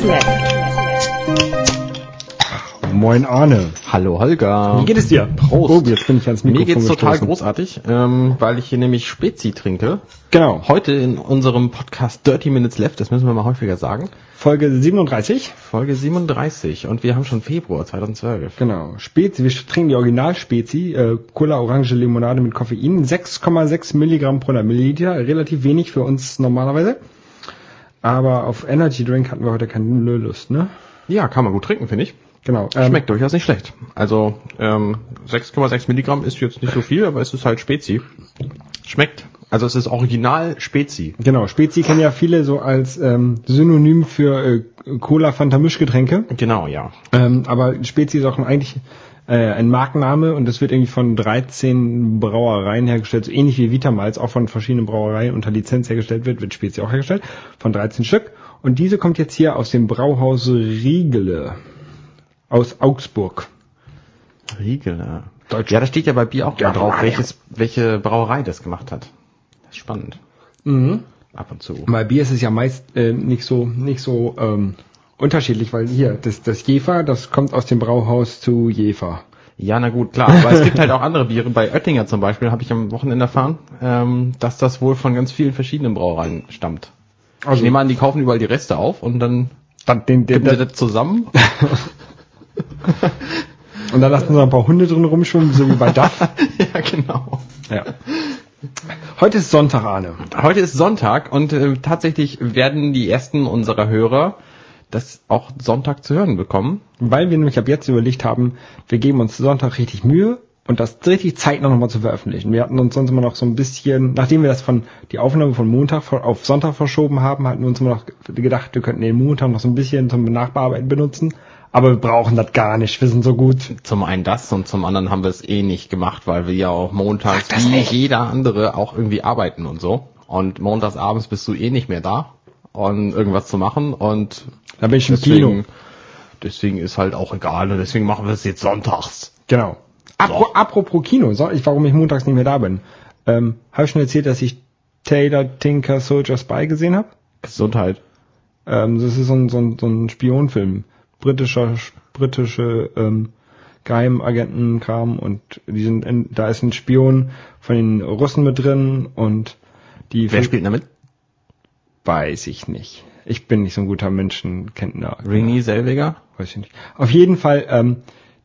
Left. Moin Arne. Hallo Holger. Wie geht es dir? Prost. Oh, jetzt bin ich ans Mikrofon Mir geht's total gestoßen. großartig, ähm, weil ich hier nämlich Spezi trinke. Genau. Heute in unserem Podcast Dirty Minutes Left, das müssen wir mal häufiger sagen. Folge 37. Folge 37 und wir haben schon Februar 2012. Genau. Spezi, wir trinken die Original-Spezi, äh, Cola Orange Limonade mit Koffein, 6,6 Milligramm pro Milliliter, relativ wenig für uns normalerweise. Aber auf Energy Drink hatten wir heute keine Lust, ne? Ja, kann man gut trinken, finde ich. Genau. Ähm, Schmeckt durchaus nicht schlecht. Also ähm, 6,6 Milligramm ist jetzt nicht so viel, aber es ist halt Spezi. Schmeckt. Also es ist original Spezi. Genau, Spezi kennen ja viele so als ähm, Synonym für äh, Cola Fanta Mischgetränke. Genau, ja. Ähm, aber Spezi ist auch eigentlich äh, ein Markenname und das wird irgendwie von 13 Brauereien hergestellt, so ähnlich wie Vitamals auch von verschiedenen Brauereien unter Lizenz hergestellt wird, wird Spezi auch hergestellt, von 13 Stück. Und diese kommt jetzt hier aus dem Brauhaus Riegele aus Augsburg. Riegel, ja. Deutsch. Ja, da steht ja bei Bier auch Ja, mal drauf, welches, welche Brauerei das gemacht hat. Das ist spannend. Mhm. Ab und zu. Bei Bier ist es ja meist äh, nicht so nicht so ähm, unterschiedlich, weil hier das das Jefer, das kommt aus dem Brauhaus zu Jefer. Ja, na gut, klar. Aber es gibt halt auch andere Biere. Bei Oettinger zum Beispiel habe ich am Wochenende erfahren, ähm, dass das wohl von ganz vielen verschiedenen Brauereien stammt. Also- ich nehme an, die kaufen überall die Reste auf und dann Dann, den, den, kippen sie den, das zusammen. und dann lassen wir ein paar Hunde drin rumschwimmen, so wie bei Duff. ja, genau. ja. Heute ist Sonntag, Arne. Heute ist Sonntag und äh, tatsächlich werden die ersten unserer Hörer das auch Sonntag zu hören bekommen. Weil wir nämlich ab jetzt überlegt haben, wir geben uns Sonntag richtig Mühe und das richtig zeitnah nochmal zu veröffentlichen. Wir hatten uns sonst immer noch so ein bisschen, nachdem wir das von, die Aufnahme von Montag auf Sonntag verschoben haben, hatten wir uns immer noch gedacht, wir könnten den Montag noch so ein bisschen zum Nachbearbeiten benutzen. Aber wir brauchen das gar nicht, wir sind so gut. Zum einen das und zum anderen haben wir es eh nicht gemacht, weil wir ja auch montags wie nicht. jeder andere auch irgendwie arbeiten und so. Und montags abends bist du eh nicht mehr da, um irgendwas zu machen und Da bin ich im deswegen, Kino. deswegen ist halt auch egal und deswegen machen wir es jetzt sonntags. Genau. Apro, apropos Kino, so, ich, warum ich montags nicht mehr da bin. Ähm, habe ich schon erzählt, dass ich Taylor Tinker Soldier Spy gesehen habe? Gesundheit. Ähm, das ist so ein, so ein, so ein Spionfilm. Britischer, britische ähm, Geheimagentenkram und die sind in, da ist ein Spion von den Russen mit drin und die Wer spielt damit? weiß ich nicht. Ich bin nicht so ein guter Menschenkenntner. Renée Selweger? Weiß ich nicht. Auf jeden Fall, ähm,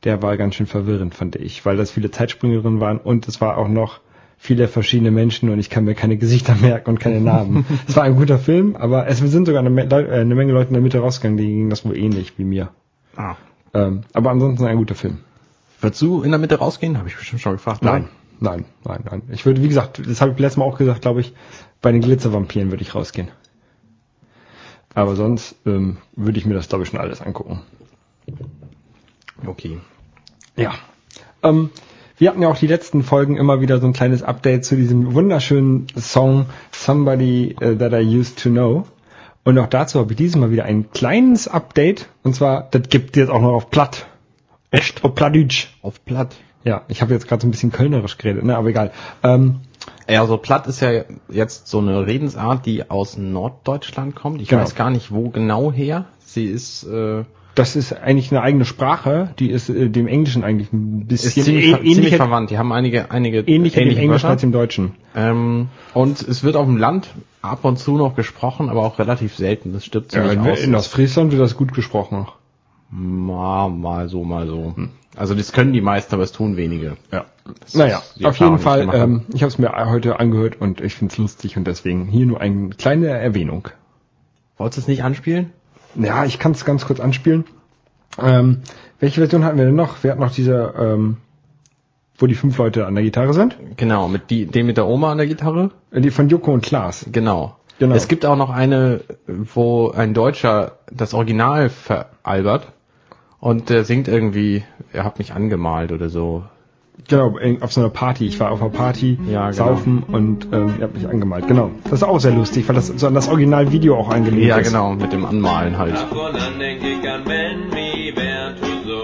der war ganz schön verwirrend, fand ich, weil das viele Zeitsprünge drin waren und es war auch noch viele verschiedene Menschen und ich kann mir keine Gesichter merken und keine Namen. es war ein guter Film, aber es sind sogar eine, Me- äh, eine Menge Leute in der Mitte rausgegangen, die ging das wohl ähnlich wie mir. Ah. Ähm, aber ansonsten ein guter Film. Würdest du in der Mitte rausgehen? Habe ich bestimmt schon gefragt. Nein, nein, nein, nein. Ich würde, wie gesagt, das habe ich letztes Mal auch gesagt, glaube ich, bei den Glitzervampiren würde ich rausgehen. Aber sonst ähm, würde ich mir das, glaube ich, schon alles angucken. Okay. Ja. Ähm, wir hatten ja auch die letzten Folgen immer wieder so ein kleines Update zu diesem wunderschönen Song Somebody äh, That I Used to Know. Und auch dazu habe ich dieses Mal wieder ein kleines Update. Und zwar, das gibt jetzt auch noch auf Platt. Echt? Auf Plattdeutsch. Auf Platt. Ja, ich habe jetzt gerade so ein bisschen kölnerisch geredet, ne? aber egal. Ähm, Ja, also Platt ist ja jetzt so eine Redensart, die aus Norddeutschland kommt. Ich Genau. weiß gar nicht, wo genau her. Sie ist, äh, das ist eigentlich eine eigene Sprache, die ist äh, dem Englischen eigentlich ein bisschen ziemlich, ä- ver- ziemlich verwandt. Die haben einige, einige dem ähnliche Englischen Wörter. als dem Deutschen. Ähm, und es wird auf dem Land ab und zu noch gesprochen, aber auch relativ selten. Das stirbt Ja, ziemlich in, aus. in Ostfriesland wird das gut gesprochen. mal, mal so, mal so. Also das können die meisten, aber es tun wenige. Ja. Das Naja, auf jeden Fall, ähm, ich habe es mir heute angehört und ich find's lustig und deswegen hier nur eine kleine Erwähnung. Wolltest du es nicht anspielen? Ja, ich kann es ganz kurz anspielen. Ähm, welche Version hatten wir denn noch? Wir hatten noch diese, ähm, wo die fünf Leute an der Gitarre sind. Genau, mit die, den mit der Oma an der Gitarre. Äh, Die von Joko und Klaas. Genau. Genau. Es gibt auch noch eine, wo ein Deutscher das Original veralbert und der singt irgendwie, er hat mich angemalt oder so. Genau, auf so einer Party. Ich war auf einer Party, Ja, genau. saufen und ähm, ihr habt mich angemalt. Genau. Das ist auch sehr lustig, weil das so an das Originalvideo auch angelegt Ja, ist. genau, mit dem Anmalen halt. Davon an denke ich an Ben wie Bertuso.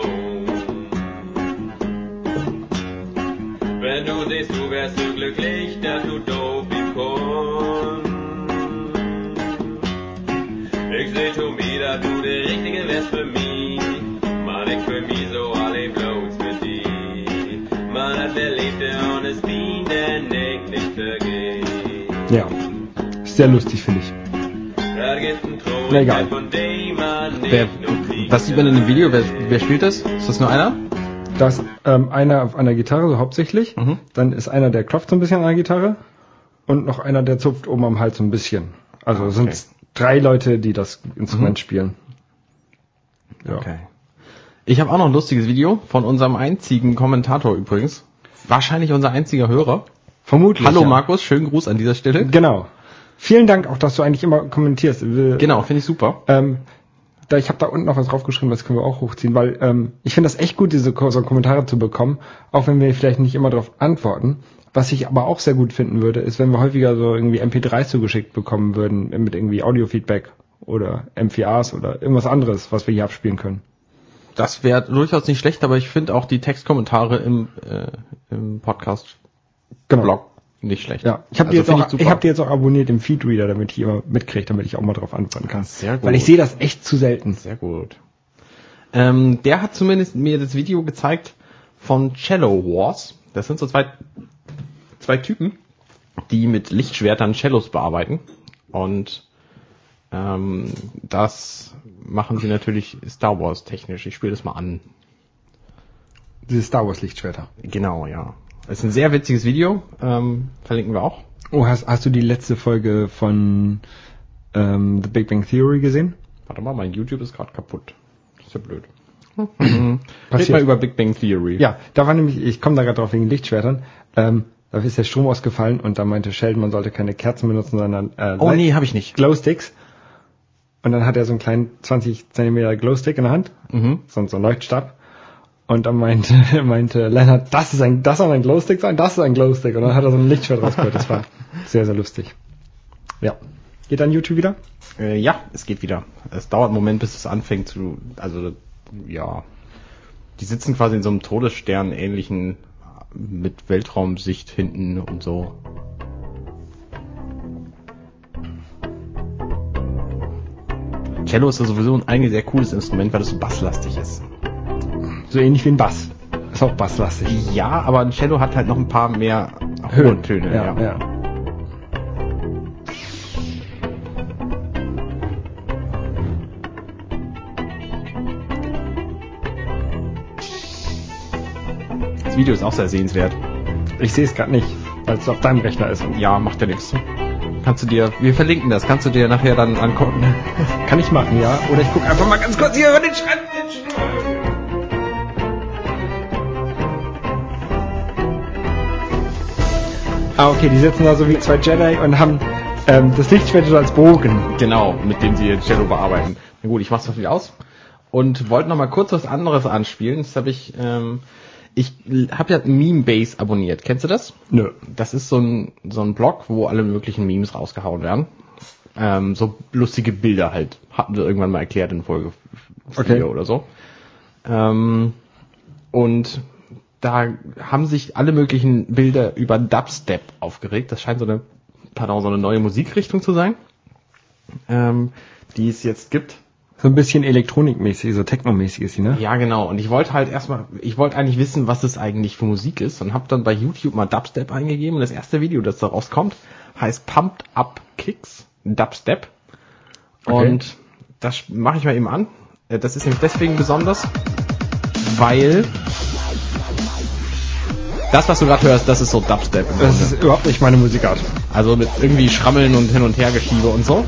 Wenn du siehst, du wärst so glücklich, dass du doof wie Korn. Ich seh me, dass du der Richtige wärst für mich. Sehr lustig, finde ich. Na egal. Wer, was sieht man in dem Video? Wer, wer spielt das? Ist das nur einer? Da ist ähm, einer auf einer Gitarre, so hauptsächlich. Mhm. Dann ist einer, der klopft so ein bisschen an der Gitarre. Und noch einer, der zupft oben am Hals so ein bisschen. Also Ah, sind okay. drei Leute, die das Instrument Mhm. spielen. Ja. Okay. Ich habe auch noch ein lustiges Video von unserem einzigen Kommentator übrigens. Wahrscheinlich unser einziger Hörer. Vermutlich. Hallo ja. Markus, schönen Gruß an dieser Stelle. Genau. Vielen Dank auch, dass du eigentlich immer kommentierst. Genau, finde ich super. Ähm, da, ich habe da unten noch was draufgeschrieben, das können wir auch hochziehen, weil ähm, ich finde das echt gut, diese so Kommentare zu bekommen, auch wenn wir vielleicht nicht immer darauf antworten. Was ich aber auch sehr gut finden würde, ist, wenn wir häufiger so irgendwie MP3s zugeschickt bekommen würden mit irgendwie Audiofeedback oder M4As oder irgendwas anderes, was wir hier abspielen können. Das wäre durchaus nicht schlecht, aber ich finde auch die Textkommentare im, äh, im Podcast-Blog nicht schlecht. Ja, ich habe Also die jetzt auch, ich, habe die jetzt auch abonniert im Feedreader, damit ich immer mitkriege, damit ich auch mal drauf antworten kann. Sehr gut. Weil ich sehe das echt zu selten. Sehr gut. Ähm, der hat zumindest mir das Video gezeigt von Cello Wars. Das sind so zwei, zwei Typen, die mit Lichtschwertern Cellos bearbeiten. Und ähm, das machen sie natürlich Star Wars technisch. Ich spiele das mal an. Diese Star Wars Lichtschwerter. Genau, ja. Das ist ein sehr witziges Video. Ähm, verlinken wir auch. Oh, hast, hast du die letzte Folge von ähm, The Big Bang Theory gesehen? Warte mal, mein YouTube ist gerade kaputt. Das ist ja blöd. Red Passiert. mal über Big Bang Theory. Ja, da war nämlich, ich komme da gerade drauf wegen Lichtschwertern. Ähm, da ist der Strom ausgefallen und da meinte Sheldon, man sollte keine Kerzen benutzen, sondern äh, Oh Light- nee, habe ich nicht. Glowsticks. Und dann hat er so einen kleinen 20 Zentimeter Glowstick in der Hand, Mhm. so, so ein Leuchtstab. Und dann meinte, meinte Leonard, das ist ein, das soll ein Glowstick sein, das ist ein Glowstick. Und dann hat er so ein Lichtschwert rausgeholt. Das war sehr, sehr lustig. Ja. Geht dann YouTube wieder? Äh, ja, es geht wieder. Es dauert einen Moment, bis es anfängt zu, also ja, die sitzen quasi in so einem Todesstern ähnlichen mit Weltraumsicht hinten und so. Cello ist ja sowieso ein eigentlich sehr cooles Instrument, weil es so basslastig ist. So ähnlich wie ein Bass. Ist auch basslastig. Ja, aber ein Cello hat halt noch ein paar mehr Höhentöne. Ja, ja. Das Video ist auch sehr sehenswert. Ich sehe es gerade nicht, weil es auf deinem Rechner ist. Ja, macht ja nichts. Kannst du dir, wir verlinken das, kannst du dir nachher dann angucken. Kann ich machen, ja? Oder ich gucke einfach mal ganz kurz hier über den Schreibtisch. Ah, okay, die sitzen da so wie zwei Jedi und haben ähm, das Lichtschwert so als Bogen. Genau, mit dem sie jetzt Cello bearbeiten. Na gut, ich mach's wieder aus. Und wollte noch mal kurz was anderes anspielen. Das habe ich, ähm, ich habe ja Meme-Base abonniert. Kennst du das? Nö. Das ist so ein, so ein Blog, wo alle möglichen Memes rausgehauen werden. Ähm, so lustige Bilder halt. Hatten wir irgendwann mal erklärt in Folge 4 Okay. oder so. Ähm, und da haben sich alle möglichen Bilder über Dubstep aufgeregt. Das scheint so eine, pardon, so eine neue Musikrichtung zu sein, ähm, die es jetzt gibt. So ein bisschen elektronikmäßig, so technomäßig ist sie, ne? Ja, genau. Und ich wollte halt erstmal, ich wollte eigentlich wissen, was es eigentlich für Musik ist und habe dann bei YouTube mal Dubstep eingegeben und das erste Video, das da rauskommt, heißt Pumped Up Kicks Dubstep. Okay. Und das mache ich mal eben an. Äh, Das ist nämlich deswegen besonders, weil das, was du gerade hörst, das ist so Dubstep. Das ist überhaupt nicht meine Musikart. Also mit irgendwie Schrammeln und hin und her Geschiebe und so.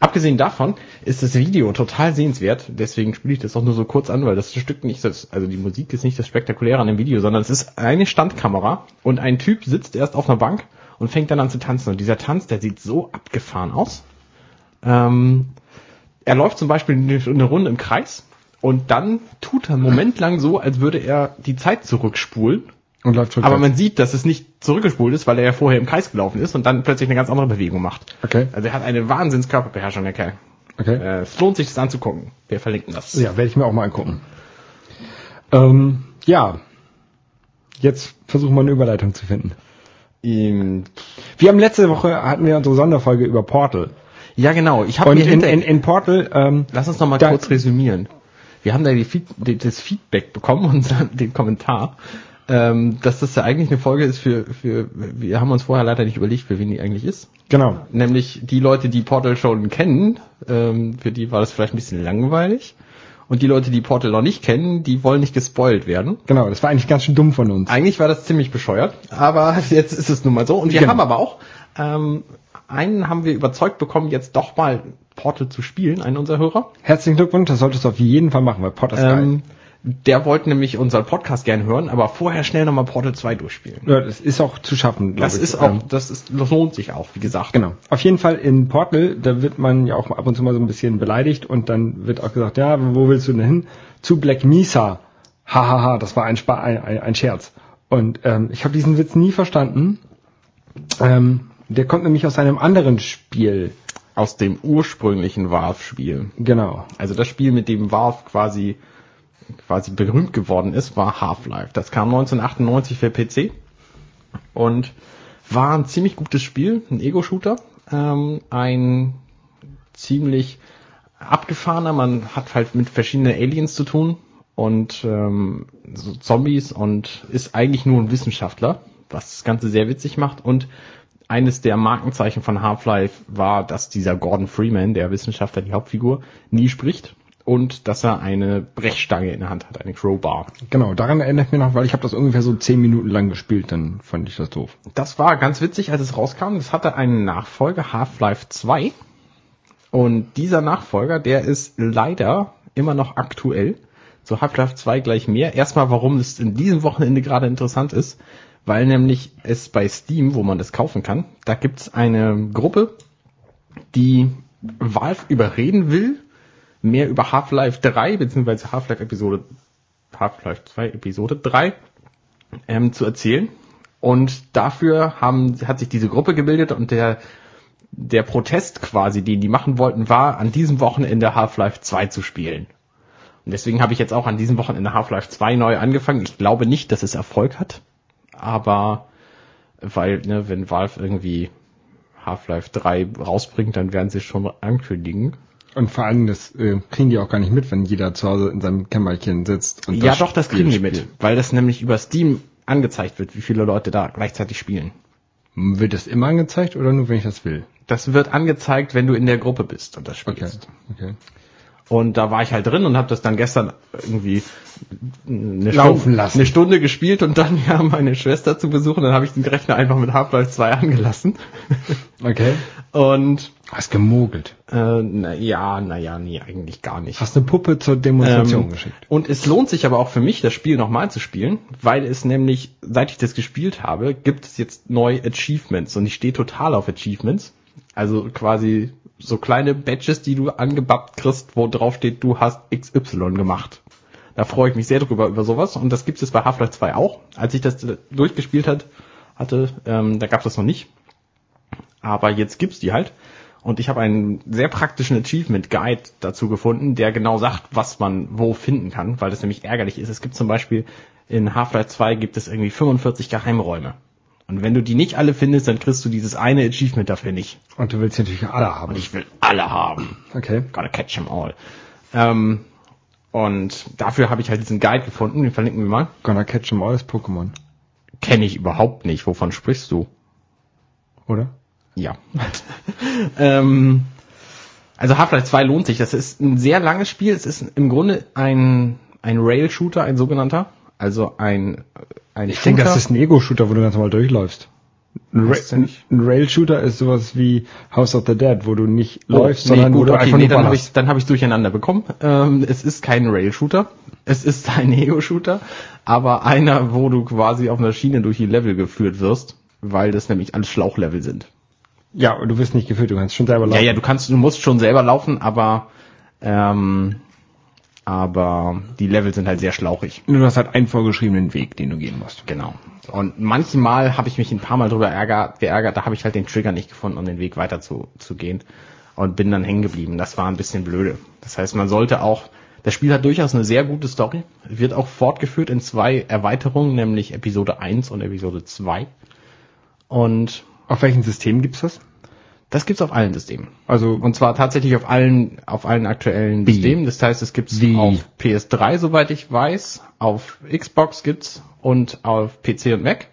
Abgesehen davon ist das Video total sehenswert, deswegen spiele ich das auch nur so kurz an, weil das Stück nicht das, also die Musik ist nicht das Spektakuläre an dem Video, sondern es ist eine Standkamera und ein Typ sitzt erst auf einer Bank und fängt dann an zu tanzen. Und dieser Tanz, der sieht so abgefahren aus. Ähm, er läuft zum Beispiel eine Runde im Kreis und dann tut er einen Moment lang so, als würde er die Zeit zurückspulen Und läuft aber man sieht, dass es nicht zurückgespult ist, weil er ja vorher im Kreis gelaufen ist und dann plötzlich eine ganz andere Bewegung macht. Okay. Also er hat eine Wahnsinns Körperbeherrschung, der Kerl. Okay. Äh, es lohnt sich, das anzugucken. Wir verlinken das. Ja, werde ich mir auch mal angucken. Ähm, ja. Jetzt versuchen wir eine Überleitung zu finden. Ähm, Wir haben letzte Woche hatten wir unsere Sonderfolge über Portal. Ja, genau. Ich habe mir in, in, in Portal, ähm, Lass uns noch mal Da- kurz resümieren. Wir haben da Feed, die, das Feedback bekommen und den Kommentar, ähm, dass das ja eigentlich eine Folge ist für, für, wir haben uns vorher leider nicht überlegt, für wen die eigentlich ist. genau. Nämlich die Leute, die Portal schon kennen, ähm, für die war das vielleicht ein bisschen langweilig. Und die Leute, die Portal noch nicht kennen, die wollen nicht gespoilt werden. Genau, das war eigentlich ganz schön dumm von uns. Eigentlich war das ziemlich bescheuert, aber jetzt ist es nun mal so. Und wir Genau. haben aber auch, ähm, einen haben wir überzeugt bekommen, jetzt doch mal Portal zu spielen, einen unserer Hörer. Herzlichen Glückwunsch, das solltest du auf jeden Fall machen, weil Portal ist geil. Ähm, der wollte nämlich unseren Podcast gerne hören, aber vorher schnell nochmal Portal 2 durchspielen. Ja, das ist auch zu schaffen, glaub Das ich. ist auch, Ähm, das ist, das lohnt sich auch, wie gesagt. Genau. Auf jeden Fall in Portal, da wird man ja auch ab und zu mal so ein bisschen beleidigt und dann wird auch gesagt, ja, wo willst du denn hin? Zu Black Mesa. Hahaha, das war ein, Spa ein, ein Scherz. Und ähm, ich habe diesen Witz nie verstanden. Ähm, der kommt nämlich aus einem anderen Spiel. Aus dem ursprünglichen Valve-Spiel. Genau. Also das Spiel, mit dem Valve quasi, quasi berühmt geworden ist, war Half-Life. Das kam 1998 für PC und war ein ziemlich gutes Spiel, ein Ego-Shooter, ähm, ein ziemlich abgefahrener, man hat halt mit verschiedenen Aliens zu tun und ähm, so Zombies und ist eigentlich nur ein Wissenschaftler, was das Ganze sehr witzig macht und eines der Markenzeichen von Half-Life war, dass dieser Gordon Freeman, der Wissenschaftler, die Hauptfigur, nie spricht und dass er eine Brechstange in der Hand hat, eine Crowbar. Genau, daran erinnere ich mich noch, weil ich habe das ungefähr so zehn Minuten lang gespielt, dann fand ich das doof. Das war ganz witzig, als es rauskam. Es hatte einen Nachfolger, Half-Life 2. Und dieser Nachfolger, der ist leider immer noch aktuell. Zu Half-Life 2 gleich mehr. Erstmal, warum es in diesem Wochenende gerade interessant ist. Weil nämlich es bei Steam, wo man das kaufen kann, da gibt's eine Gruppe, die Valve überreden will, mehr über Half-Life 3, beziehungsweise Half-Life Episode, Half-Life 2 Episode 3 ähm, zu erzählen. Und dafür haben, hat sich diese Gruppe gebildet und der, der Protest quasi, den die machen wollten, war, an diesem Wochenende Half-Life 2 zu spielen. Und deswegen habe ich jetzt auch an diesem Wochenende Half-Life 2 neu angefangen. Ich glaube nicht, dass es Erfolg hat, aber weil, ne, wenn Valve irgendwie Half-Life 3 rausbringt, dann werden sie schon ankündigen. Und vor allem, das äh, kriegen die auch gar nicht mit, wenn jeder zu Hause in seinem Kämmerchen sitzt. Und Ja, doch, das kriegen die mit, weil das nämlich über Steam angezeigt wird, wie viele Leute da gleichzeitig spielen. Wird das immer angezeigt oder nur, wenn ich das will? Das wird angezeigt, wenn du in der Gruppe bist und das Okay. spielst. okay. Und da war ich halt drin und habe das dann gestern irgendwie eine Laufen Stunde, lassen. eine Stunde gespielt und dann ja meine Schwester zu besuchen. Dann habe ich den Rechner einfach mit Half-Life 2 angelassen. Okay. Und Hast gemogelt. äh, na, ja, naja, nee, eigentlich gar nicht. Hast eine Puppe zur Demonstration Ähm, geschickt. Und es lohnt sich aber auch für mich, das Spiel nochmal zu spielen, weil es nämlich, seit ich das gespielt habe, gibt es jetzt neu Achievements und ich stehe total auf Achievements. Also quasi so kleine Badges, die du angebappt kriegst, wo drauf steht, du hast XY gemacht. Da freue ich mich sehr drüber, über sowas. Und das gibt es jetzt bei Half-Life 2 auch. Als ich das durchgespielt hat, hatte, ähm, da gab es das noch nicht. Aber jetzt gibt's die halt. Und ich habe einen sehr praktischen Achievement Guide dazu gefunden, der genau sagt, was man wo finden kann, weil das nämlich ärgerlich ist. Es gibt zum Beispiel in Half-Life 2 gibt es irgendwie 45 Geheimräume. Und wenn du die nicht alle findest, dann kriegst du dieses eine Achievement dafür nicht. Und du willst natürlich alle haben. Und ich will alle haben. Okay. Gotta catch them all. Ähm, und dafür habe ich halt diesen Guide gefunden, den verlinken wir mal. Gonna catch them all ist Pokémon. Kenne ich überhaupt nicht. Wovon sprichst du? Oder? Ja. ähm, also Half-Life 2 lohnt sich. Das ist ein sehr langes Spiel. Es ist im Grunde ein, ein Rail-Shooter, ein sogenannter. Also ein, ein Ich denke, das ist ein Ego-Shooter, wo du ganz normal durchläufst. Ein, Ra ein Rail-Shooter ist sowas wie House of the Dead, wo du nicht Oh, läufst, nee, sondern wo gut, du okay, einfach nee, nur dann habe ich dann habe ich durcheinander bekommen. Ähm, es ist kein Rail-Shooter, es ist ein Ego-Shooter, aber einer, wo du quasi auf einer Schiene durch die Level geführt wirst, weil das nämlich alles Schlauchlevel sind. Ja, und du wirst nicht geführt, du kannst schon selber laufen. Ja, ja, du kannst, du musst schon selber laufen, aber ähm, aber die Level sind halt sehr schlauchig. Du hast halt einen vorgeschriebenen Weg, den du gehen musst. Genau. Und manchmal habe ich mich ein paar Mal drüber ärgert, geärgert, da habe ich halt den Trigger nicht gefunden, um den Weg weiter zu, zu gehen. Und bin dann hängen geblieben. Das war ein bisschen blöde. Das heißt, man sollte auch, das Spiel hat durchaus eine sehr gute Story. Wird auch fortgeführt in zwei Erweiterungen, nämlich Episode 1 und Episode 2. Und Auf welchem System gibt's das? Das gibt's auf allen Systemen. Also Und zwar tatsächlich auf allen, auf allen aktuellen Wie? Systemen. Das heißt, es gibt's Wie? auf PS3, soweit ich weiß, auf Xbox gibt's und auf PC und Mac.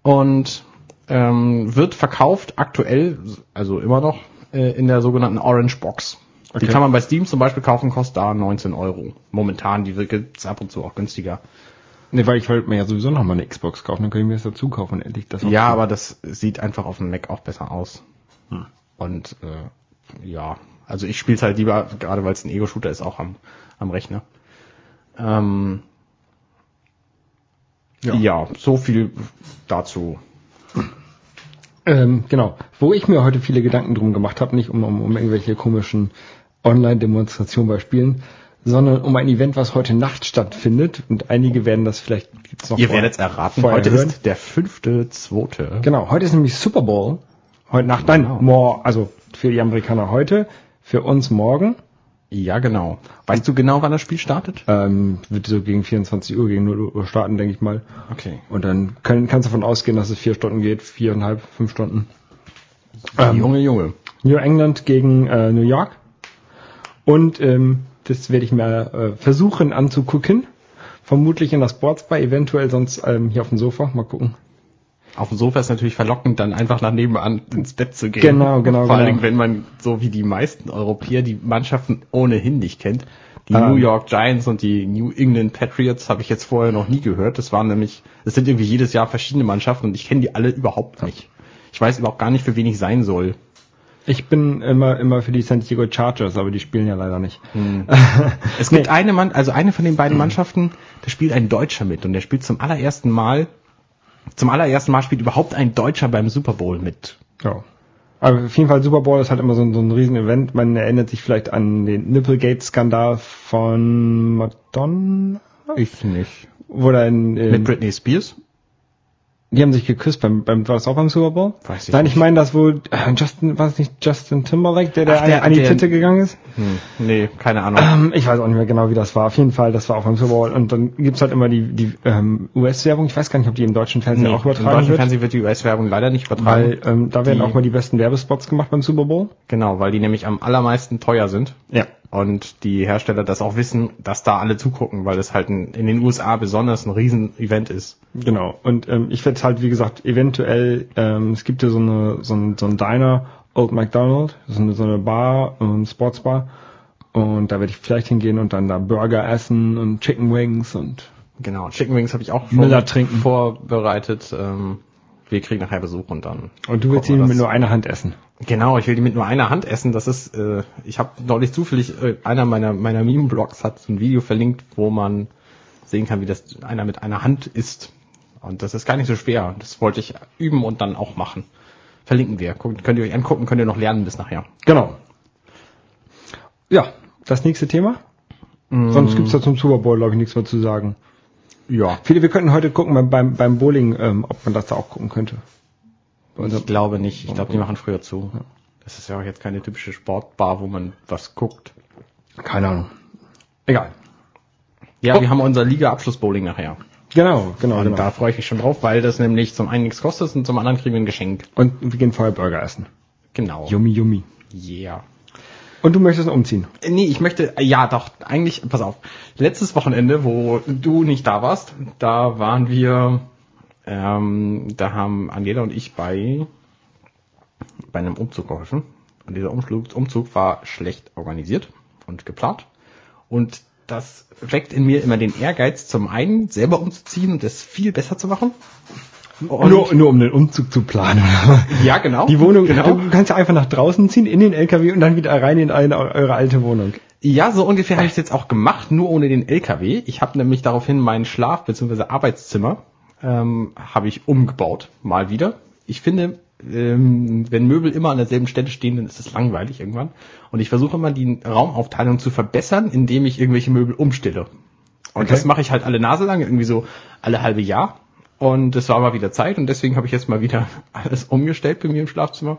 Und ähm, wird verkauft aktuell, also immer noch, äh, in der sogenannten Orange Box. Die Okay. kann man bei Steam zum Beispiel kaufen, kostet da 19 Euro. Momentan, die gibt's ab und zu auch günstiger. Nee, weil ich wollte mir ja sowieso noch mal eine Xbox kaufen, dann kann ich mir das dazu kaufen und endlich das Ja, aber das sieht einfach auf dem Mac auch besser aus. Und äh, ja, also ich spiele halt lieber, gerade weil es ein Ego-Shooter ist, auch am, am Rechner. Ähm, Ja. ja. so viel dazu. Ähm, genau. Wo ich mir heute viele Gedanken drum gemacht habe, nicht um, um, um irgendwelche komischen Online-Demonstrationen bei Spielen, sondern um ein Event, was heute Nacht stattfindet. Und einige werden das vielleicht gibt's noch Ihr werdet es erraten, heute hören. ist der fünfte, zweite. Genau, heute ist nämlich Super Bowl. Heute Nacht, nein, Genau. also für die Amerikaner heute, für uns morgen. Ja, genau. Weißt du genau, wann das Spiel startet? Ähm, wird so gegen 24 Uhr, gegen 0 Uhr starten, denke ich mal. Okay. Und dann können, kannst du davon ausgehen, dass es vier Stunden geht, viereinhalb, fünf Stunden. Ähm, Junge, Junge. New England gegen äh, New York. Und ähm, das werde ich mir äh, versuchen anzugucken. Vermutlich in der Sportsbar, eventuell sonst ähm, hier auf dem Sofa. Mal gucken. Auf dem Sofa ist natürlich verlockend, dann einfach nach nebenan ins Bett zu gehen. Genau, genau, Vor allen genau. Dingen, wenn man so wie die meisten Europäer die Mannschaften ohnehin nicht kennt. Die Ähm. New York Giants und die New England Patriots habe ich jetzt vorher noch nie gehört. Das waren nämlich, es sind irgendwie jedes Jahr verschiedene Mannschaften und ich kenne die alle überhaupt nicht. Ich weiß überhaupt gar nicht, für wen ich sein soll. Ich bin immer immer für die San Diego Chargers, aber die spielen ja leider nicht. Es gibt eine Mann, also eine von den beiden Mannschaften, da spielt ein Deutscher mit und der spielt zum allerersten Mal, zum allerersten Mal spielt überhaupt ein Deutscher beim Super Bowl mit. Ja. Aber auf jeden Fall Super Bowl ist halt immer so ein, so ein Riesen-Event. Man erinnert sich vielleicht an den Nipplegate-Skandal von Madonna, Ich nicht. wo da in, in Mit Britney Spears? Die haben sich geküsst beim, beim war das auch beim Super Bowl? Weiß ich Nein, nicht. ich meine, das wohl äh, Justin, war es nicht Justin Timberlake, der, der, Ach, der- an die der- Titte gegangen ist? Hm, nee, keine Ahnung. Ähm, ich weiß auch nicht mehr genau, wie das war. Auf jeden Fall, das war auch beim Super Bowl. Und dann gibt's halt immer die, die ähm, US-Werbung. Ich weiß gar nicht, ob die im deutschen Fernsehen auch Im übertragen deutschen wird. Fernsehen wird die US-Werbung leider nicht übertragen. weil ähm, da werden Die- auch mal die besten Werbespots gemacht beim Super Bowl. genau, weil die nämlich am allermeisten teuer sind. Ja. Und die Hersteller das auch wissen, dass da alle zugucken, weil es halt ein, in den USA besonders ein Riesen-Event ist. Genau. Und ähm, ich werde halt, wie gesagt, eventuell, ähm, es gibt ja so eine so ein, so ein Diner, Old McDonald, das ist eine, so eine Bar, ähm, Sportsbar. Und da werde ich vielleicht hingehen und dann da Burger essen und Chicken Wings und Genau, Chicken Wings habe ich auch schon Miller trinken. vorbereitet. Ähm, wir kriegen nachher Besuch und dann. und du willst ihn mit nur einer Hand essen. Genau, ich will die mit nur einer Hand essen. Das ist, äh, ich habe neulich zufällig, äh, einer meiner meiner Meme-Blogs hat so ein Video verlinkt, wo man sehen kann, wie das einer mit einer Hand isst. Und das ist gar nicht so schwer. Das wollte ich üben und dann auch machen. Verlinken wir. Guckt, könnt ihr euch angucken, könnt ihr noch lernen bis nachher. Genau. Ja, das nächste Thema. Sonst gibt's da zum Super Bowl, glaube ich, nichts mehr zu sagen. Ja. Viele, wir könnten heute gucken beim, beim, beim Bowling, ähm, ob man das da auch gucken könnte. Ich glaube nicht. Ich glaube, die machen früher zu. Das ist ja auch jetzt keine typische Sportbar, wo man was guckt. Keine Ahnung. Egal. Ja, Oh. wir haben unser Liga-Abschluss-Bowling nachher. Genau, genau, Und genau. da freue ich mich schon drauf, weil das nämlich zum einen nichts kostet und zum anderen kriegen wir ein Geschenk. Und wir gehen vorher Burger essen. Genau. Yummy, yummy. Yeah. Und du möchtest umziehen. Nee, ich möchte, äh, ja doch, eigentlich, pass auf. Letztes Wochenende, wo du nicht da warst, da waren wir, ähm, da haben Angela und ich bei, bei einem Umzug geholfen. Und dieser Umzug, Umzug war schlecht organisiert und geplant. Und das weckt in mir immer den Ehrgeiz, zum einen selber umzuziehen und das viel besser zu machen. Und- Nur, nur um den Umzug zu planen. Ja, genau. Die Wohnung, genau. du kannst ja einfach nach draußen ziehen, in den LKW und dann wieder rein in eine, eure alte Wohnung. Ja, so ungefähr habe ich es jetzt auch gemacht, nur ohne den LKW. Ich habe nämlich daraufhin mein Schlaf- bzw. Arbeitszimmer ähm, habe ich umgebaut, mal wieder. Ich finde, ähm, wenn Möbel immer an derselben Stelle stehen, dann ist es langweilig irgendwann. Und ich versuche immer die Raumaufteilung zu verbessern, indem ich irgendwelche Möbel umstelle. Und Okay. das mache ich halt alle Nase lang, irgendwie so alle halbe Jahr. Und es war mal wieder Zeit und deswegen habe ich jetzt mal wieder alles umgestellt bei mir im Schlafzimmer.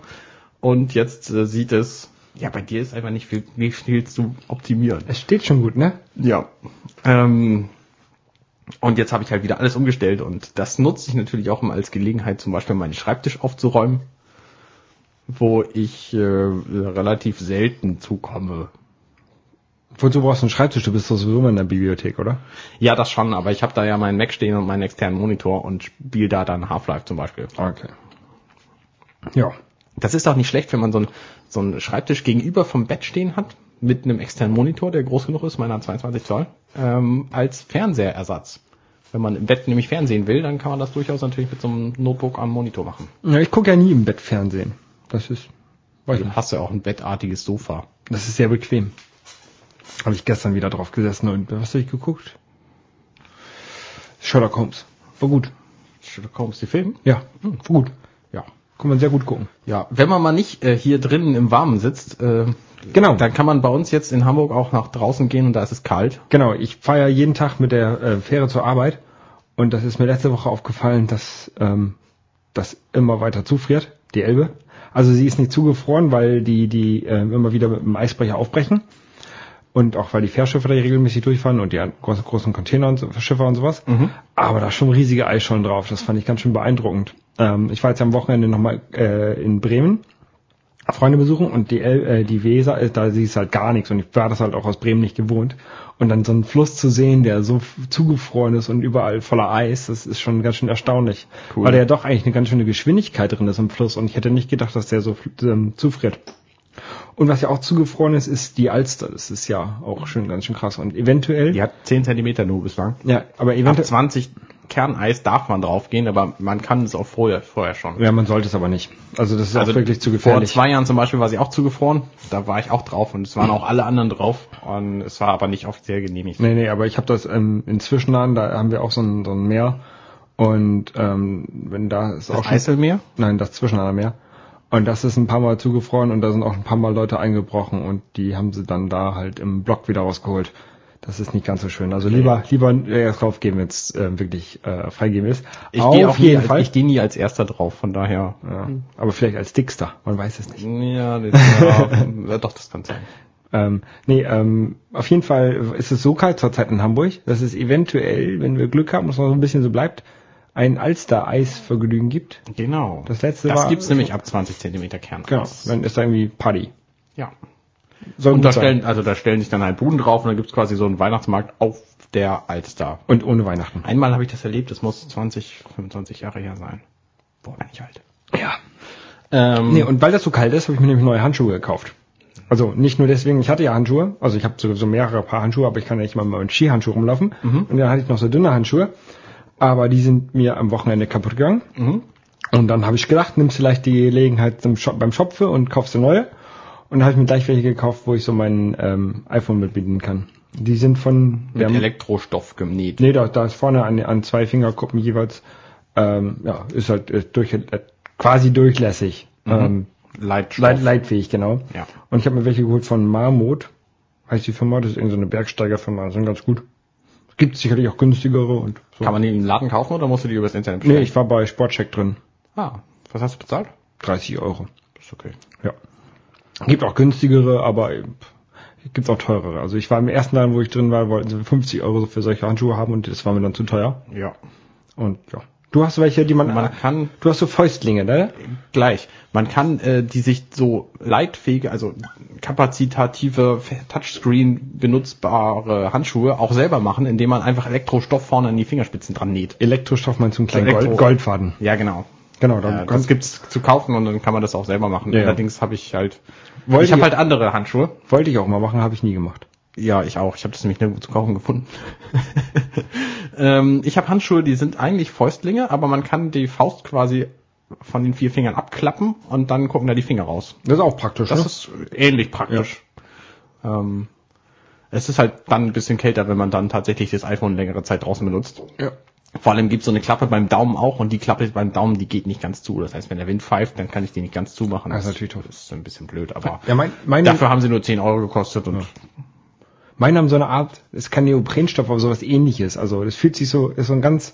Und jetzt äh, sieht es, ja, bei dir ist einfach nicht viel, nicht viel zu optimieren. Es steht schon gut, ne? Ja. Ähm, und jetzt habe ich halt wieder alles umgestellt und das nutze ich natürlich auch immer als Gelegenheit, zum Beispiel meinen Schreibtisch aufzuräumen. wo ich äh, relativ selten zukomme. Wozu brauchst du einen Schreibtisch? Du bist doch sowieso in der Bibliothek, oder? Ja, das schon, aber ich habe da ja meinen Mac stehen und meinen externen Monitor und spiele da dann Half-Life zum Beispiel. Okay. Ja. Das ist auch nicht schlecht, wenn man so einen so einen Schreibtisch gegenüber vom Bett stehen hat, mit einem externen Monitor, der groß genug ist, meiner 22 Zoll, ähm, als Fernsehersatz. Wenn man im Bett nämlich Fernsehen will, dann kann man das durchaus natürlich mit so einem Notebook am Monitor machen. ja ich gucke ja nie im Bett Fernsehen. Das ist, weiß nicht. hast du ja auch ein bettartiges Sofa. Das ist sehr bequem. Habe ich gestern wieder drauf gesessen und was habe ich geguckt? Sherlock Holmes. War gut. Sherlock Holmes, die Film? Ja, war gut. Ja. Kann man sehr gut gucken. Ja, wenn man mal nicht äh, hier drinnen im Warmen sitzt, äh, Genau. dann kann man bei uns jetzt in Hamburg auch nach draußen gehen und da ist es kalt. Genau, ich fahre ja jeden Tag mit der äh, Fähre zur Arbeit und das ist mir letzte Woche aufgefallen, dass ähm, das immer weiter zufriert, die Elbe. Also sie ist nicht zugefroren, weil die die äh, immer wieder mit dem Eisbrecher aufbrechen und auch weil die Fährschiffe da regelmäßig durchfahren und die großen, großen Container und so, Schiffe und sowas. Aber da ist schon riesige Eisschollen drauf. Das fand ich ganz schön beeindruckend. Ähm, ich war jetzt am Wochenende nochmal äh, in Bremen Freunde besuchen und die, El äh, die Weser, äh, da siehst halt gar nichts und ich war das halt auch aus Bremen nicht gewohnt. Und dann so einen Fluss zu sehen, der so zugefroren ist und überall voller Eis, das ist schon ganz schön erstaunlich. Cool. Weil der ja doch eigentlich eine ganz schöne Geschwindigkeit drin ist im Fluss und ich hätte nicht gedacht, dass der so ähm, zufriert. Und was ja auch zugefroren ist, ist die Alster. Das ist ja auch schön, ganz schön krass. Und eventuell, Die hat 10 Zentimeter nur bislang. ja, aber Ab eventuell, 20 Kerneis darf man draufgehen, aber man kann es auch vorher, vorher schon. ja, man sollte es aber nicht. Also das ist auch wirklich zu Vor gefährlich. zwei Jahren zum Beispiel war sie auch zugefroren. Da war ich auch drauf und es waren auch alle anderen drauf. Und es war aber nicht offiziell genehmigt. Nee, nee, aber ich habe das ähm, in Zwischenladen, da haben wir auch so ein, so ein Meer. Und ähm, wenn da ist auch Das Eiselmeer? Nein, das Zwischenlader Meer. Und das ist ein paar Mal zugefroren und da sind auch ein paar Mal Leute eingebrochen und die haben sie dann da halt im Block wieder rausgeholt. Das ist nicht ganz so schön. Also lieber lieber äh, erst draufgeben, wenn es äh, wirklich äh, freigeben ist. Ich gehe Auf nie, jeden als- Fall. Ich gehe nie als erster drauf, von daher. ja, aber vielleicht als Dickster, man weiß es nicht. Ja, das, ja, doch, das kann sein. Ähm, nee, ähm, auf jeden Fall ist es so kalt zurzeit in Hamburg, dass es eventuell, wenn wir Glück haben, dass noch so ein bisschen so bleibt, ein Alster-Eisvergnügen gibt. Genau. Das letzte das war- gibt's nämlich ab 20 Zentimeter Kern. Genau, dann ist da irgendwie Party. Ja. Soll Und da sein. stellen, also da stellen sich dann halt Buden drauf und dann gibt's quasi so einen Weihnachtsmarkt auf der Alster. Und ohne Weihnachten. Einmal habe ich das erlebt, das muss 20, 25 Jahre her sein. Boah, bin ich alt. Ja. Ähm, Nee, und weil das so kalt ist, habe ich mir nämlich neue Handschuhe gekauft. Also nicht nur deswegen, ich hatte ja Handschuhe, also ich habe sogar so mehrere Paar Handschuhe, aber ich kann ja nicht mal mit meinen Skihandschuhen rumlaufen. Und dann hatte ich noch so dünne Handschuhe, aber die sind mir am Wochenende kaputt gegangen. Und dann habe ich gedacht, nimmst vielleicht die Gelegenheit zum Shop, beim Shopfe und kaufst dir neue. Und dann habe ich mir gleich welche gekauft, wo ich so mein ähm, iPhone mit bedienen kann. Die sind von mit der- Elektrostoff genäht. Nee, da, da ist vorne an, an zwei Fingerkuppen jeweils, ähm, ja, ist halt äh, durch, äh, quasi durchlässig. Ähm, Leitstoff. Leit, leitfähig, genau. Ja. Und ich habe mir welche geholt von Marmot. Heißt die Firma, das ist irgendeine so Bergsteigerfirma, sind ganz gut. Gibt sicherlich auch günstigere und so. Kann man die im Laden kaufen oder musst du die übers Internet nee, bestellen? ich war bei Sportcheck drin. Ah, was hast du bezahlt? 30 Euro. Das ist okay. Ja. Gibt auch günstigere, aber gibt's auch teurere. Also ich war im ersten Laden, wo ich drin war, wollten sie 50 Euro für solche Handschuhe haben und das war mir dann zu teuer. Ja. Und ja. Du hast welche, die man, Man kann du hast so Fäustlinge, ne? gleich. Man kann äh, die sich so leitfähige, also kapazitative Touchscreen benutzbare Handschuhe auch selber machen, indem man einfach Elektrostoff vorne an die Fingerspitzen dran näht. Elektrostoff meinst du einen kleinen Elektro- Gold, Goldfaden. Ja, genau. Genau, dann Äh, das gibt's zu kaufen und dann kann man das auch selber machen. Ja, ja. Allerdings habe ich halt Wollte ich habe ich- halt andere Handschuhe. wollte ich auch mal machen, habe ich nie gemacht. Ja, ich auch. Ich habe das nämlich nirgendwo zu kaufen gefunden. ähm, ich habe Handschuhe, die sind eigentlich Fäustlinge, aber man kann die Faust quasi von den vier Fingern abklappen und dann gucken da die Finger raus. Das ist auch praktisch, Das ne? ist ähnlich praktisch. Ähm, es ist halt dann ein bisschen kälter, wenn man dann tatsächlich das iPhone längere Zeit draußen benutzt. ja. Vor allem gibt es so eine Klappe beim Daumen auch und die Klappe beim Daumen, die geht nicht ganz zu. Das heißt, wenn der Wind pfeift, dann kann ich die nicht ganz zumachen. Das ist natürlich doof. Das ist ein bisschen blöd, aber Ja, mein, meine, dafür haben sie nur 10 Euro gekostet und meine haben so eine Art, ist kein Neoprenstoff, aber sowas ähnliches. Also das fühlt sich so, ist so ein ganz,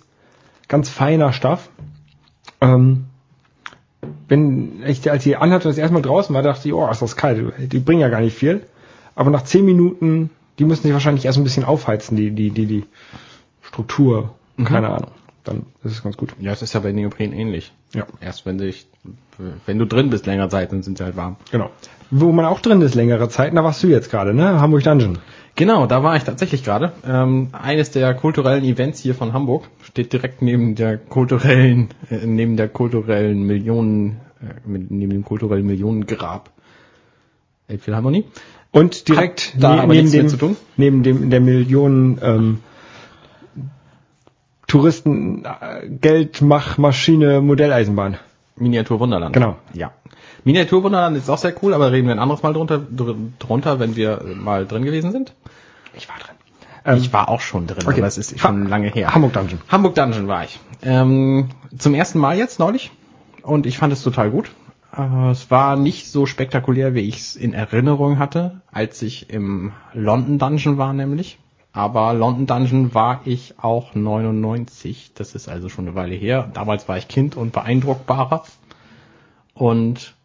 ganz feiner Stoff. Ähm, wenn ich, als ich anhatte, das erstmal draußen war, dachte ich, oh, ist das kalt. Die bringen ja gar nicht viel. Aber nach zehn Minuten, die müssen sich wahrscheinlich erst ein bisschen aufheizen, die, die, die, die Struktur. Keine Ahnung. dann ist es ganz gut. Ja, es ist ja bei Neopren ähnlich. Ja. Erst wenn dich, wenn du drin bist längere Zeit, dann sind sie halt warm. Genau. Wo man auch drin ist längere Zeit, da warst du jetzt gerade, ne? Hamburg Dungeon. Genau, da war ich tatsächlich gerade. Ähm, eines der kulturellen Events hier von Hamburg steht direkt neben der kulturellen, äh, neben der kulturellen Millionen, äh, neben dem kulturellen Millionengrab Elbphilharmonie. Und direkt Hat da ne- aber neben dem, zu tun? neben dem der Millionen ähm, Touristen äh, Geldmachmaschine Modelleisenbahn. Miniatur Wunderland. Genau. Ja. Miniatur Wunderland ist auch sehr cool, aber reden wir ein anderes Mal drunter, dr drunter wenn wir äh, mal drin gewesen sind. Ich war drin. Ähm, ich war auch schon drin, okay. aber es ist schon Ha- lange her. Hamburg Dungeon. Hamburg Dungeon war ich. Ähm, zum ersten Mal jetzt neulich und ich fand es total gut. Äh, es war nicht so spektakulär, wie ich es in Erinnerung hatte, als ich im London Dungeon war nämlich. Aber London Dungeon war ich auch 99, das ist also schon eine Weile her. Damals war ich Kind und beeindruckbarer. Und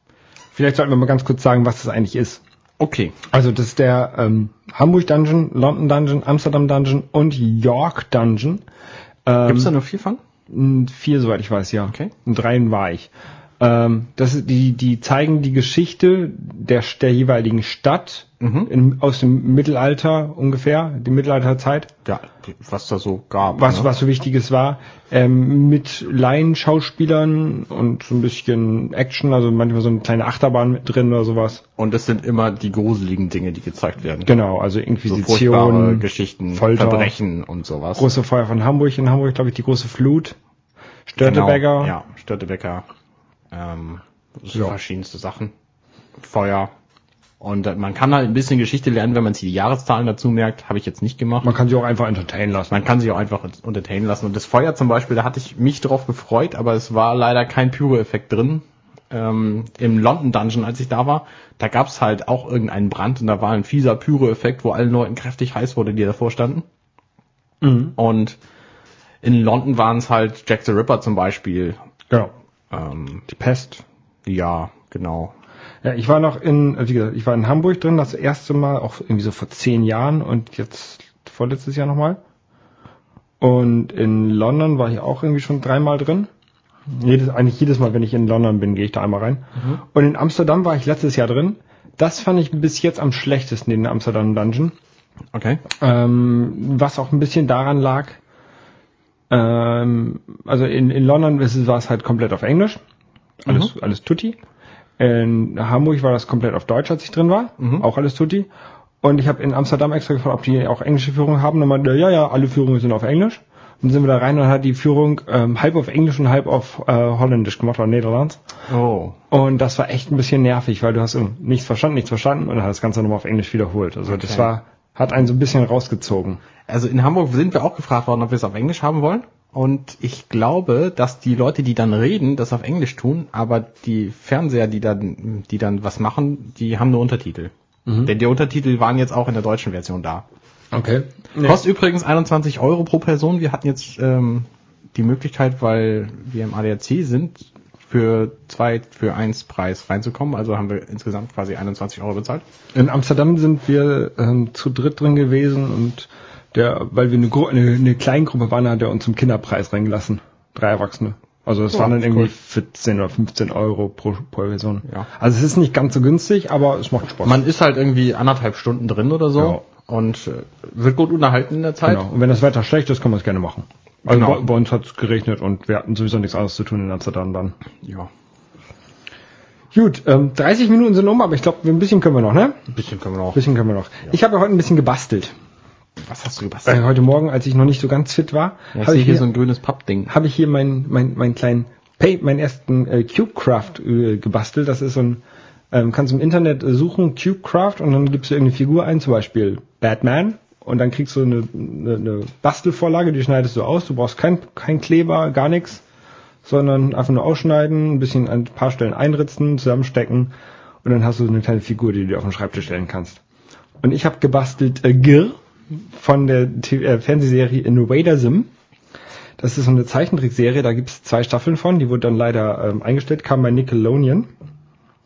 Vielleicht sollten wir mal ganz kurz sagen, was das eigentlich ist. okay, Also das ist der ähm, Hamburg Dungeon, London Dungeon, Amsterdam Dungeon und York Dungeon. Ähm, gibt's da nur vier von? m, Vier, soweit ich weiß, ja. Okay. Und dreien war ich. Ähm, das ist die, die zeigen die Geschichte der, der jeweiligen Stadt Mhm. in, aus dem Mittelalter ungefähr, die Mittelalterzeit, Ja, was da so gab. was, ne? was so Wichtiges war, ähm, mit Laienschauspielern und so ein bisschen Action, also manchmal so eine kleine Achterbahn mit drin oder sowas. Und das sind immer die gruseligen Dinge, die gezeigt werden. Genau, also so Inquisition, Geschichten, Folter. Verbrechen und sowas. große Feuer von Hamburg, in Hamburg glaube ich die große Flut, Störtebecker, Genau, ja, Störtebecker. Ähm, so Ja. verschiedenste Sachen. Feuer. Und äh, man kann halt ein bisschen Geschichte lernen, wenn man sich die Jahreszahlen dazu merkt. Habe ich jetzt nicht gemacht. man kann sich auch einfach entertainen lassen. Man kann sich auch einfach entertainen lassen. Und das Feuer zum Beispiel, da hatte ich mich drauf gefreut, aber es war leider kein Pyro-Effekt drin. Ähm, Im London Dungeon, als ich da war, da gab es halt auch irgendeinen Brand und da war ein fieser Pyro-Effekt, wo allen Leuten kräftig heiß wurde, die davor standen. Mhm. Und in London waren es halt Jack the Ripper zum Beispiel. Genau. Ähm, Die Pest. ja, genau. Ja, ich war noch in, wie gesagt, ich war in Hamburg drin, das erste Mal, auch irgendwie so vor zehn Jahren und jetzt vorletztes Jahr nochmal. Und in London war ich auch irgendwie schon dreimal drin. Jedes, eigentlich jedes Mal, wenn ich in London bin, gehe ich da einmal rein. Und in Amsterdam war ich letztes Jahr drin. Das fand ich bis jetzt am schlechtesten, den Amsterdam Dungeon. Okay. Ähm, was auch ein bisschen daran lag, ähm, also in, in London war es halt komplett auf Englisch. Alles, alles Tutti. In Hamburg war das komplett auf Deutsch, als ich drin war. Auch alles Tutti. Und ich habe in Amsterdam extra gefragt, ob die auch englische Führungen haben. Und meinte, ja, ja, alle Führungen sind auf Englisch. Und dann sind wir da rein und hat die Führung ähm, halb auf Englisch und halb auf äh, Holländisch gemacht, oder Niederlands. Oh. Und das war echt ein bisschen nervig, weil du hast nichts verstanden, nichts verstanden und dann hat das Ganze nochmal auf Englisch wiederholt. Also das Okay. war, hat einen so ein bisschen rausgezogen. Also in Hamburg sind wir auch gefragt worden, ob wir es auf Englisch haben wollen. Und ich glaube, dass die Leute, die dann reden, das auf Englisch tun, aber die Fernseher, die dann, die dann was machen, die haben nur Untertitel. Denn die Untertitel waren jetzt auch in der deutschen Version da. Okay. Kostet übrigens 21 Euro pro Person. Wir hatten jetzt ähm, die Möglichkeit, weil wir im ADAC sind, für zwei, für eins Preis reinzukommen. Also haben wir insgesamt quasi 21 Euro bezahlt. In Amsterdam sind wir ähm, zu dritt drin gewesen und der, weil wir eine, Gru eine, eine Kleingruppe waren, hat er uns zum Kinderpreis reingelassen. Drei Erwachsene. Also das Ja, waren dann irgendwie cool. 14 oder 15 Euro pro, pro Person. Ja. Also es ist nicht ganz so günstig, aber es macht Spaß. Man ist halt irgendwie anderthalb Stunden drin oder so Ja. und äh, wird gut unterhalten in der Zeit. genau. Und wenn das Wetter schlecht ist, kann man es gerne machen. Also Genau. bei, bei uns hat es geregnet und wir hatten sowieso nichts anderes zu tun in Amsterdam dann. Ja. Gut, ähm, 30 Minuten sind um, aber ich glaube, ein bisschen können wir noch, ne? Ein bisschen können wir noch. Ein bisschen können wir noch. Ich habe ja heute ein bisschen gebastelt. Was hast du gebastelt? Äh, heute Morgen, als ich noch nicht so ganz fit war, Ja, habe ich hier hier so ein grünes Pappding. habe ich hier meinen mein, mein kleinen Pay, meinen ersten äh, Cubecraft äh, gebastelt. Das ist so ein, ähm, kannst du im Internet äh, suchen, Cubecraft, und dann gibst du irgendeine Figur ein, zum Beispiel Batman, und dann kriegst du eine, eine, eine Bastelvorlage, die schneidest du aus. Du brauchst kein, kein Kleber, gar nichts, sondern einfach nur ausschneiden, ein bisschen an ein paar Stellen einritzen, zusammenstecken, und dann hast du so eine kleine Figur, die du dir auf den Schreibtisch stellen kannst. Und ich habe gebastelt äh, Gir von der T äh, Fernsehserie Invader Sim. Das ist so eine Zeichentrickserie, da gibt es zwei Staffeln von, die wurde dann leider ähm, eingestellt, kam bei Nickelodeon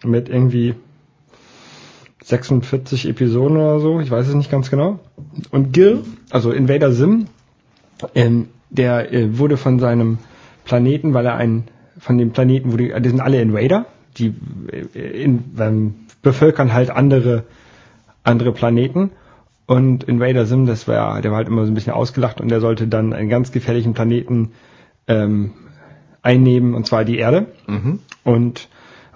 mit irgendwie 46 Episoden oder so, ich weiß es nicht ganz genau. Und Gil, also Invader Sim, ähm, der äh, wurde von seinem Planeten, weil er ein, von dem Planeten, wo die, die sind alle Invader, die äh, in, ähm, bevölkern halt andere, andere Planeten. Und Invader Sim, das war, der war halt immer so ein bisschen ausgelacht und der sollte dann einen ganz gefährlichen Planeten ähm, einnehmen, und zwar die Erde. Und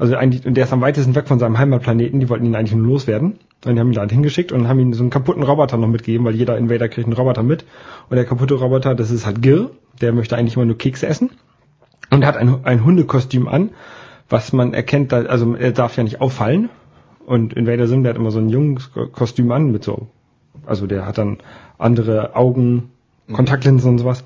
also eigentlich, und der ist am weitesten weg von seinem Heimatplaneten, die wollten ihn eigentlich nur loswerden. Und die haben ihn da hingeschickt und haben ihm so einen kaputten Roboter noch mitgegeben, weil jeder Invader kriegt einen Roboter mit. Und der kaputte Roboter, das ist halt Gil, der möchte eigentlich immer nur Kekse essen. Und er hat ein, ein Hundekostüm an, was man erkennt, also er darf ja nicht auffallen. Und Invader Sim, der hat immer so ein junges Kostüm an mit so, also der hat dann andere Augen, Kontaktlinsen und sowas.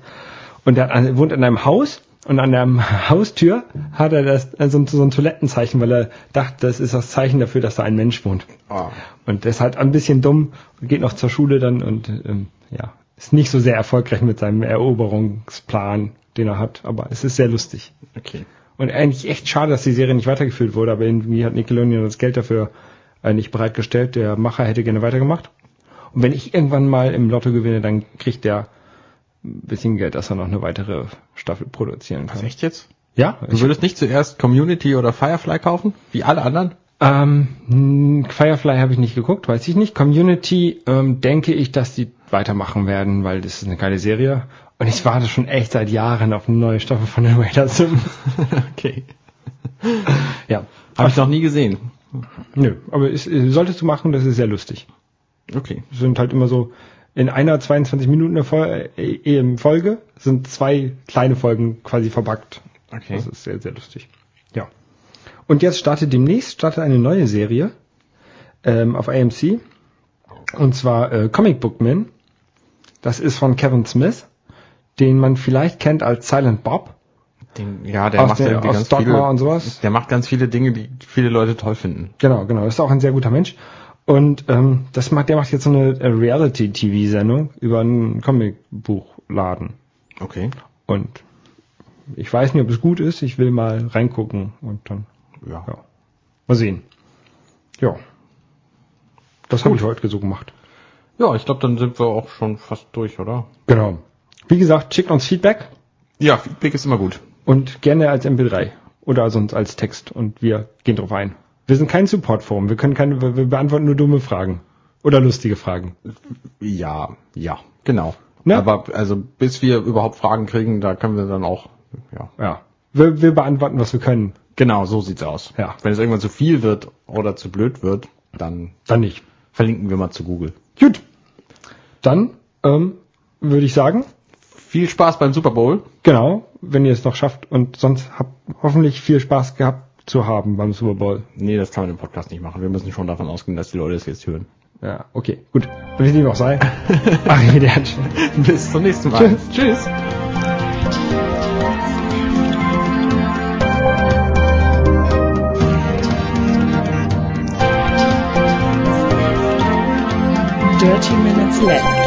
Und er hat eine- wohnt in einem Haus und an der Haustür hat er das, so, ein, so ein Toilettenzeichen, weil er dachte, das ist das Zeichen dafür, dass da ein Mensch wohnt. Ah. Und der ist halt ein bisschen dumm und geht noch zur Schule dann und ähm, ja, ist nicht so sehr erfolgreich mit seinem Eroberungsplan, den er hat, aber es ist sehr lustig. Okay. Und eigentlich echt schade, dass die Serie nicht weitergeführt wurde, aber irgendwie hat Nickelodeon das Geld dafür äh, nicht bereitgestellt. Der Macher hätte gerne weitergemacht. Und wenn ich irgendwann mal im Lotto gewinne, dann kriegt der bisschen Geld, dass er noch eine weitere Staffel produzieren kann. Was, echt jetzt? Ja, Du würdest nicht zuerst Community oder Firefly kaufen? Wie alle anderen? Ähm, Firefly habe ich nicht geguckt, weiß ich nicht. Community ähm, denke ich, dass die weitermachen werden, weil das ist eine geile Serie. Und ich warte schon echt seit Jahren auf eine neue Staffel von den Raiders. okay. ja. Habe ich noch nie gesehen. Nö, aber es, solltest du machen, das ist sehr lustig. Okay. Sind halt immer so in einer 22 Minuten äh, Folge sind zwei kleine Folgen quasi verpackt. Okay. Das ist sehr, sehr lustig. Ja. Und jetzt startet demnächst startet eine neue Serie ähm, auf AMC. Und zwar äh, Comic Book Man. Das ist von Kevin Smith, den man vielleicht kennt als Silent Bob. Den, ja, der Aus macht der- irgendwie aus ganz Dogma viele, und sowas. Der macht ganz viele Dinge, die viele Leute toll finden. Genau, genau. Ist auch ein sehr guter Mensch. Und ähm, das macht, der macht jetzt so eine äh, Reality-TV-Sendung über einen Comicbuchladen. Okay. Und ich weiß nicht, ob es gut ist. Ich will mal reingucken und dann Ja. ja. mal sehen. Ja. Das habe ich heute so gemacht. Ja, ich glaube, dann sind wir auch schon fast durch, oder? Genau. Wie gesagt, schickt uns Feedback Ja, Feedback ist immer gut. und gerne als MP3 oder sonst als Text und wir gehen drauf ein. Wir sind kein Support-Forum. Wir können keine, wir beantworten nur dumme Fragen oder lustige Fragen. Ja, ja, genau. Ne? Aber also bis wir überhaupt Fragen kriegen, da können wir dann auch, ja. Ja. Wir, wir beantworten, was wir können. Genau, so sieht's aus. Ja. Wenn es irgendwann zu viel wird oder zu blöd wird, dann Dann nicht. verlinken wir mal zu Google. Gut. Dann ähm, würde ich sagen, Viel Spaß beim Super Bowl. genau, wenn ihr es noch schafft und sonst habt hoffentlich viel Spaß gehabt zu haben beim Super Bowl. Nee, das kann man im Podcast nicht machen. Wir müssen schon davon ausgehen, dass die Leute das jetzt hören. Ja, okay, gut. Wie dem auch sei. Arrivederci. Bis zum nächsten Mal. Tschüss. Tschüss. Dirty Minutes Left.